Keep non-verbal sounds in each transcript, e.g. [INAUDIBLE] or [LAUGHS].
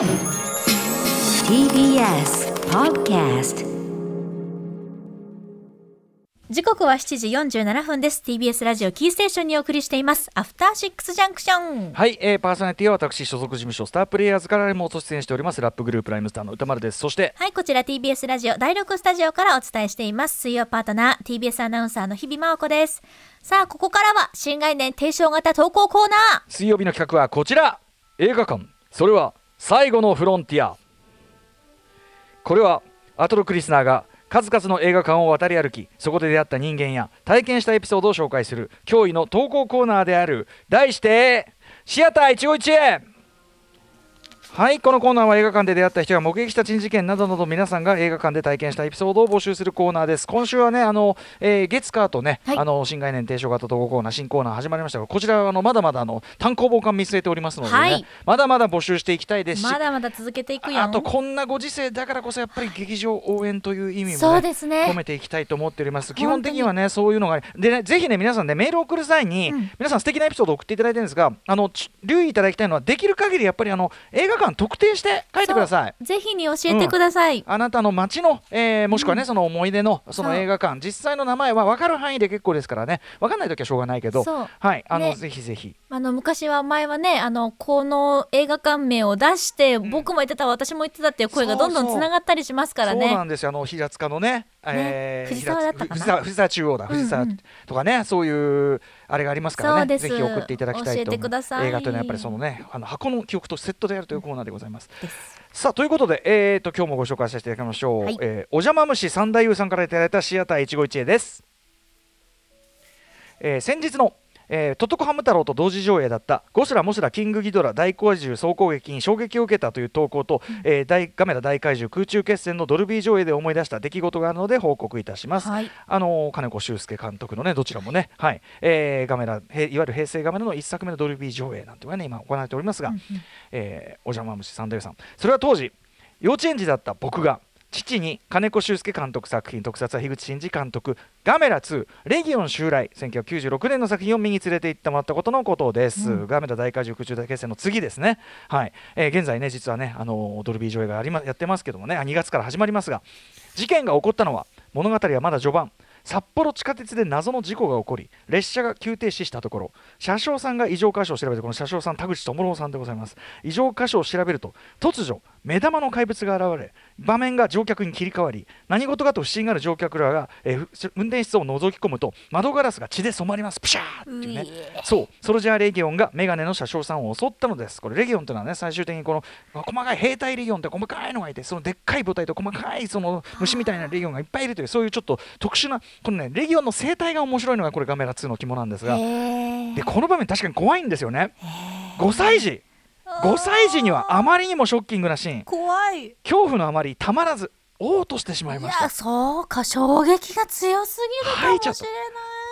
TBS Podcast 時刻は7時47分です。TBS ラジオキーステーションにお送りしています。アフターシックスジャンクションはい、えー、パーソナリティは私所属事務所スタープレイヤーズからリモート出演しております。ラップグループライムスターの歌丸です。そしてはいこちら TBS ラジオ第6スタジオからお伝えしています。水曜パートナー TBS アナウンサーの日々真央子です。さあここからは新概念提唱型投稿コーナー。水曜日の企画はこちら。映画館。それは最後のフロンティア。これはアトロクリスナーが数々の映画館を渡り歩きそこで出会った人間や体験したエピソードを紹介する驚異の投稿コーナーである。題してシアター一期一会。はいこのコーナーは映画館で出会った人が目撃した珍事件などなど皆さんが映画館で体験したエピソードを募集するコーナーです。今週はねあの、えー月火とね、はい。あの新概念提唱型投稿コーナー新コーナー始まりましたがこちらはあのまだまだあの単行本化見据えておりますのでね、はい。まだまだ募集していきたいですしまだまだ続けていくよ。あとこんなご時世だからこそやっぱり劇場応援という意味も、ね、そうですね。込めていきたいと思っております。基本的にはねそういうのがでねぜひね皆さんねメールを送る際に、うん。皆さん素敵なエピソードを送っていただいてるんですがあのち留意いただきたいのはできる限りやっぱりあの映画館特定して書いてください。ぜひに教えてください、あなたの街の、えーもしくはね、その思い出のその映画館。実際の名前は分かる範囲で結構ですからね。分かんない時はしょうがないけど。はい。あの、ね。ぜひぜひ。あの昔は前はねあのこの映画館名を出して、僕も言ってた私も言ってたっていう声がどんどんつながったりしますからね。そうなんですよ。あの平塚のねえー藤沢だったかな。藤沢中央だ。藤沢うんうん。とかね、そういうあれがありますからね。ぜひ送っていただきたいと。教えてください。映画というのはやっぱりそのねあの箱の記憶とセットでやるというコーナーでございます。です。さあということで、えー、と今日もご紹介させていただきましょう、はい。えーお邪魔虫三太夫さんからいただいたシアター一期一会です、えー先日のえー、トトコハム太郎と同時上映だった。ゴスラモスラキングギドラ大怪獣総攻撃に衝撃を受けたという投稿と、えー大ガメラ大怪獣空中決戦のドルビー上映で思い出した出来事があるので報告いたします、はい。あのー金子修介監督のねどちらもね、はい。えーガメラへいわゆる平成ガメラの一作目のドルビー上映なんていうのがね今行われておりますが、えーお邪魔虫サンダルさん。それは当時幼稚園児だった僕が父に金子修介監督作品特撮は樋口真嗣監督「ガメラ2レギオン襲来」1996年の作品を見に連れて行ってもらったことのことです、ガメラ大怪獣空中大決戦の次ですね。はい、えー現在ね実はねあのードルビー上映がありまやってますけどもねあ2月から始まりますが事件が起こったのは物語はまだ序盤。札幌地下鉄で謎の事故が起こり列車が急停止したところ車掌さんが異常箇所を調べてこの車掌さん田口智郎さんでございます。異常箇所を調べると突如目玉の怪物が現れ場面が乗客に切り替わり何事かと不審がある乗客らが、えーふ運転室を覗き込むと窓ガラスが血で染まります。プシャーっていうね。そう。ソルジャーレギオンがメガネの車掌さんを襲ったのです。これレギオンというのはね最終的にこのまあ細かい兵隊レギオンって細かいのがいてそのでっかい母体と細かいその虫みたいなレギオンがいっぱいいるというそういうちょっと特殊なこのねレギオンの生態が面白いのがこれガメラ2の肝なんですが。でこの場面確かに怖いんですよね。5歳児5歳児にはあまりにもショッキングなシーン。怖い。い恐怖のあまりたまらず嘔吐してしまいました。やそうか。衝撃が強すぎるか吐いちゃった。もしれない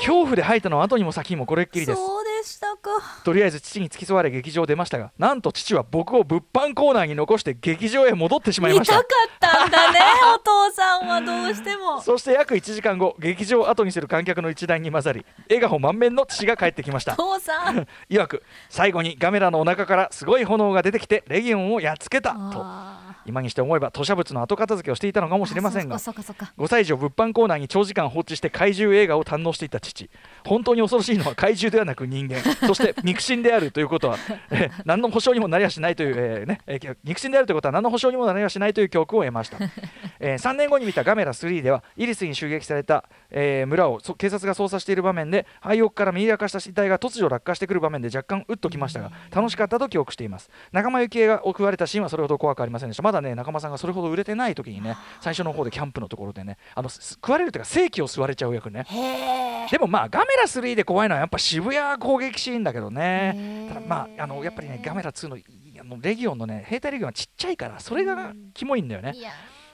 恐怖で吐いたのは後にも先にもこれっきりです。そうでしたかとりあえず父に付き添われ劇場を出ましたがなんと父は僕を物販コーナーに残して劇場へ戻ってしまいました。見たかったんだね [LAUGHS] お父さんはどうしても。そして約1時間後劇場を後にする観客の一団に混ざり笑顔満面の父が帰ってきました。父さん。[LAUGHS] いわく最後にガメラのお腹からすごい炎が出てきてレギオンをやっつけた。と。あ今にして思えば吐砂物の後片付けをしていたのかもーしれませんがあそうかそうかそうか。5歳児を物販コーナーに長時間放置して怪獣映画を堪能していた父。本当に恐ろしいのは怪獣ではなく人間。[LAUGHS] そして肉親であるということは、えー何の保証にもなりはしないという、えーねえー肉親であるということは何の保証にもなりはしないという教訓を得ました、[LAUGHS] え3年後に見たガメラ3ではイリスに襲撃された、えー村をそ警察が捜査している場面で廃屋から見えかした死体が突如落下してくる場面で若干うっときましたが楽しかったと記憶しています。仲間由紀恵が食われたシーンはそれほど怖くありませんでした。まだね仲間さんがそれほど売れてない時にね最初の方でキャンプのところでねあのす食われるというか正気を吸われちゃう役ね。でもまあガメラ3で怖いのはやっぱ渋谷攻撃シーンだけどへねー。ただまああのやっぱりねガメラ2のいあのレギオンのね兵隊レギオンはちっちゃいからそれがキモいんだよね。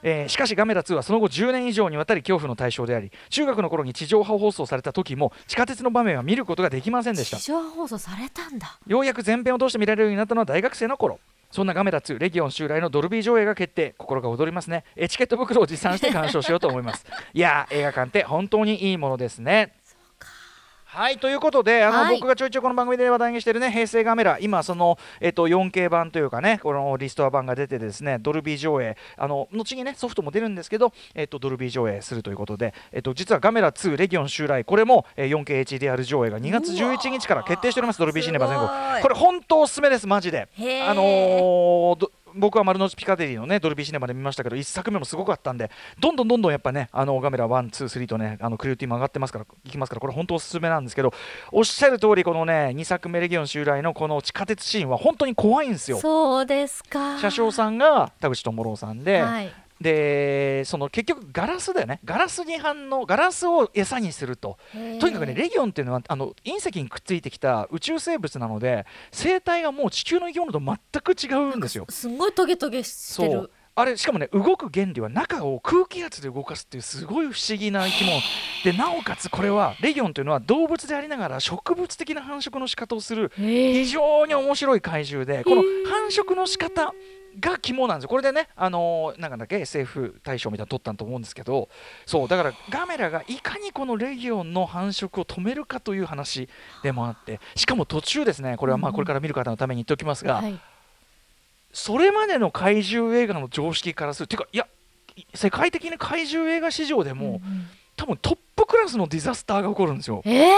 えーしかしガメラ2はその後10年以上にわたり恐怖の対象であり中学の頃に地上波放送された時も地下鉄の場面は見ることができませんでした。地上波放送されたんだ。ようやく全編を通して見られるようになったのは大学生の頃そんなガメラ2レギオン襲来のドルビー上映が決定。心が躍りますね。エチケット袋を持参して鑑賞しようと思います。いやー映画館って本当にいいものですね。はいということであの、はい。僕がちょいちょいこの番組で話題にしてるね平成ガメラ今その、えっと 4K 版というかねこのリストア版が出てですねドルビー上映あの後にねソフトも出るんですけど、えっとドルビー上映するということで、えっと実はガメラ2レギオン襲来これも、えー 4KHDR 上映が2月11日から決定しておりますドルビーシネマ全国。これ本当おすすめですマジで。あのーど僕は丸の内ピカデリーのねドルビーシネマで見ましたけど1作目もすごかったんでどんどんどんどんやっぱねあのガメラ123とねあのクリエイティも上がってますからいきますからこれ本当おすすめなんですけどおっしゃる通りこのね2作目レギオン襲来のこの地下鉄シーンは本当に怖いんですよ。そうですか。車掌さんが田口智郎さんで、はいでその結局ガラスだよね。ガラスに反応ガラスを餌にすると。とにかくねレギオンっていうのはあの隕石にくっついてきた宇宙生物なので生態がもう地球の生き物と全く違うんですよ。すごいトゲトゲしてるあれしかもね動く原理は中を空気圧で動かすっていうすごい不思議な生き物。でなおかつこれはレギオンというのは動物でありながら植物的な繁殖の仕方をする非常に面白い怪獣でこの繁殖の仕方が肝なんですよ。これでね、あのーなんかだっけ SF 大賞みたいなの取ったんと思うんですけど。そうだからガメラがいかにこのレギオンの繁殖を止めるかという話でもあって。しかも途中ですねこれはまあこれから見る方のために言っておきますが、はいそれまでの怪獣映画の常識からする。っていうかいや世界的に怪獣映画史上でも、うんうん。多分トップクラスのディザスターが起こるんですよ。えー、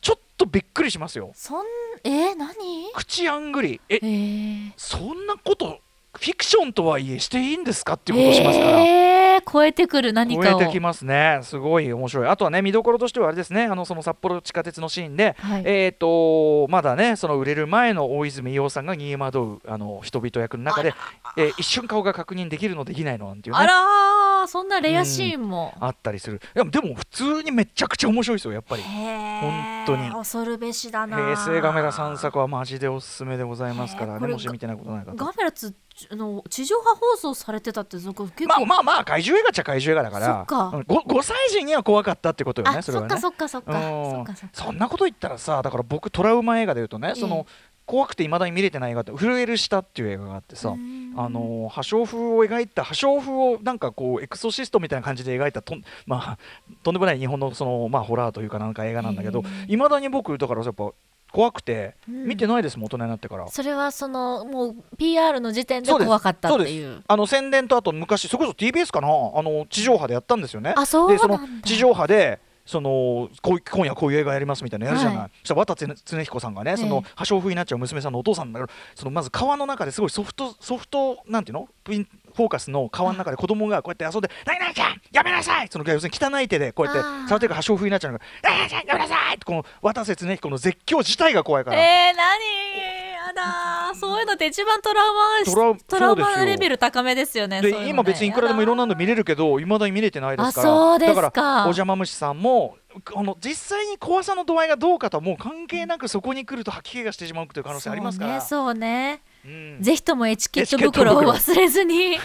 ちょっとびっくりしますよ。そんえー、何？口あんぐり。ええー、そんなことフィクションとはいえしていいんですかっていうことをしますから、えー、超えてくる何かを。超えてきますね、すごい面白い、あとはね、見どころとしてはあれですね、あのその札幌地下鉄のシーンで、はい。えー、とまだね、その売れる前の大泉洋さんが逃げ惑うあの人々役の中で、えー一瞬顔が確認できるの、できないのなんていうね、そんなレアシーンも、あったりする、いやでも普通にめちゃくちゃ面白いですよ、やっぱり。本当に。恐るべしだな。平成ガメラ3作はマジでおすすめでございますからね、もし見てないことない方。ガメラつあの地上波放送されてたってそこ結構、まあまあまあ怪獣映画っちゃ怪獣映画だからそっか。うん 5, 5歳児には怖かったってことよねあそれはね。そっかそっかそっかうん。そんなこと言ったらさだから僕トラウマ映画で言うとね、ええ。その怖くていまだに見れてない映画って「震える舌」っていう映画があってさ、うん。あの破傷風を描いた破傷風をなんかこうエクソシストみたいな感じで描いたとん, [LAUGHS] まあ、とんでもない日本のその、まあ、ホラーというかなんか映画なんだけどえいまだに僕だからやっぱ怖くてうん。見てないですもん、大人になってから。それはそのもう PR の時点で怖かったっていう。あの宣伝とあと昔それこそ TBS かな？あの地上波でやったんですよね。あそうでその地上波でそのこう今夜こういう映画やりますみたいなのやるじゃない、はいそしたら渡恒恒彦さんがねそのええ破傷風になっちゃう娘さんのお父さんだからそのまず川の中ですごいソフトソフトなんていうの？ピンフォーカスの川の中で子供がこうやって遊んで「何々ちゃんやめなさい!」その要するに汚い手でこうやって触ってるから破傷風になっちゃうのが「何々ちゃんやめなさい!」ってこの渡瀬恒彦の絶叫自体が怖いから。えー、何？やだー。そういうのって一番トラウマトラウマレベル高めですよね。で今別にいくらでもいろんなの見れるけどいまだに見れてないですから。あそうですか。だからお邪魔虫さんもあの実際に怖さの度合いがどうかとはもう関係なくそこに来ると吐き気がしてしまうという可能性ありますから。そうねそうん。ぜひともエチケット袋を忘れずに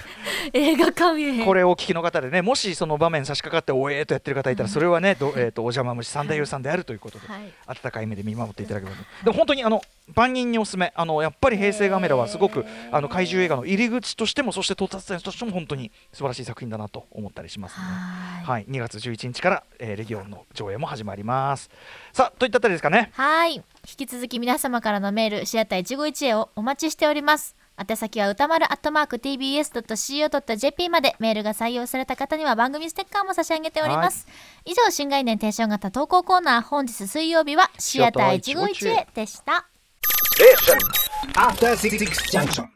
映画館へ。これをお聞きの方でねもしその場面差し掛かっておえーとやってる方いたらそれはね、どえー、とお邪魔虫三大優さんであるということで、はい。温かい目で見守っていただければと。でも本当にあの万人におすすめ。あのやっぱり平成ガメラはすごくあの怪獣映画の入り口としてもそして到達点としても本当に素晴らしい作品だなと思ったりしますね。はい。はい、2月11日から、えーレギオンの上映も始まります。さあといったあたりですかね。はい。引き続き皆様からのメールシアター一期一会をお待ちしております。宛先は歌丸アットマーク tbs.co.jp までメールが採用された方には番組ステッカーも差し上げております、以上新概念提唱型投稿コーナー本日水曜日はシアター一期一会でした After Six Junction.